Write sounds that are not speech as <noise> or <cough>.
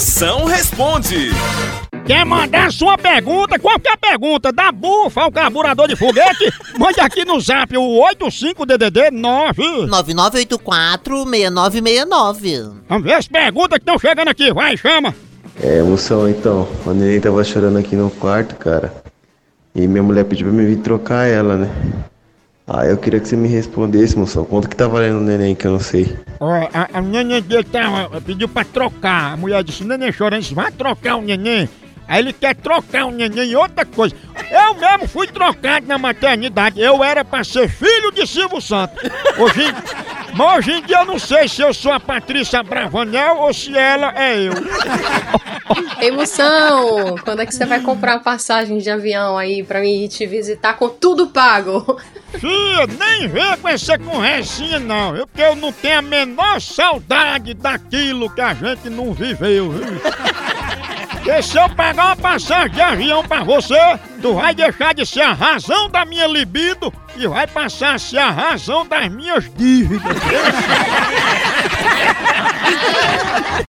Moção responde. Quer mandar sua pergunta, qualquer pergunta, da bufa ao carburador de foguete? Mande aqui no zap o 85DDD 9. 9984-6969. Vamos ver as perguntas que estão chegando aqui, vai, chama. É, moção, então, o neném tava chorando aqui no quarto, cara. E minha mulher pediu pra me vir trocar ela, né? Ah, eu queria que você me respondesse, moção. Quanto que tá valendo o neném que eu não sei? Ó, a, a neném dele tá, pediu pra trocar. A mulher disse, neném chorando, disse, vai trocar o neném. Aí ele quer trocar o neném em outra coisa. Eu mesmo fui trocado na maternidade. Eu era pra ser filho de Silvio Santos. Hoje, mas hoje em dia eu não sei se eu sou a Patrícia Bravanel ou se ela é eu. <laughs> Emoção! Quando é que você vai comprar passagem de avião aí pra mim ir te visitar com tudo pago? Filha, nem vem com essa conversinha não, viu? porque eu não tenho a menor saudade daquilo que a gente não viveu. Viu? <laughs> Porque se eu pagar uma passagem de avião pra você, tu vai deixar de ser a razão da minha libido e vai passar a ser a razão das minhas dívidas. <laughs>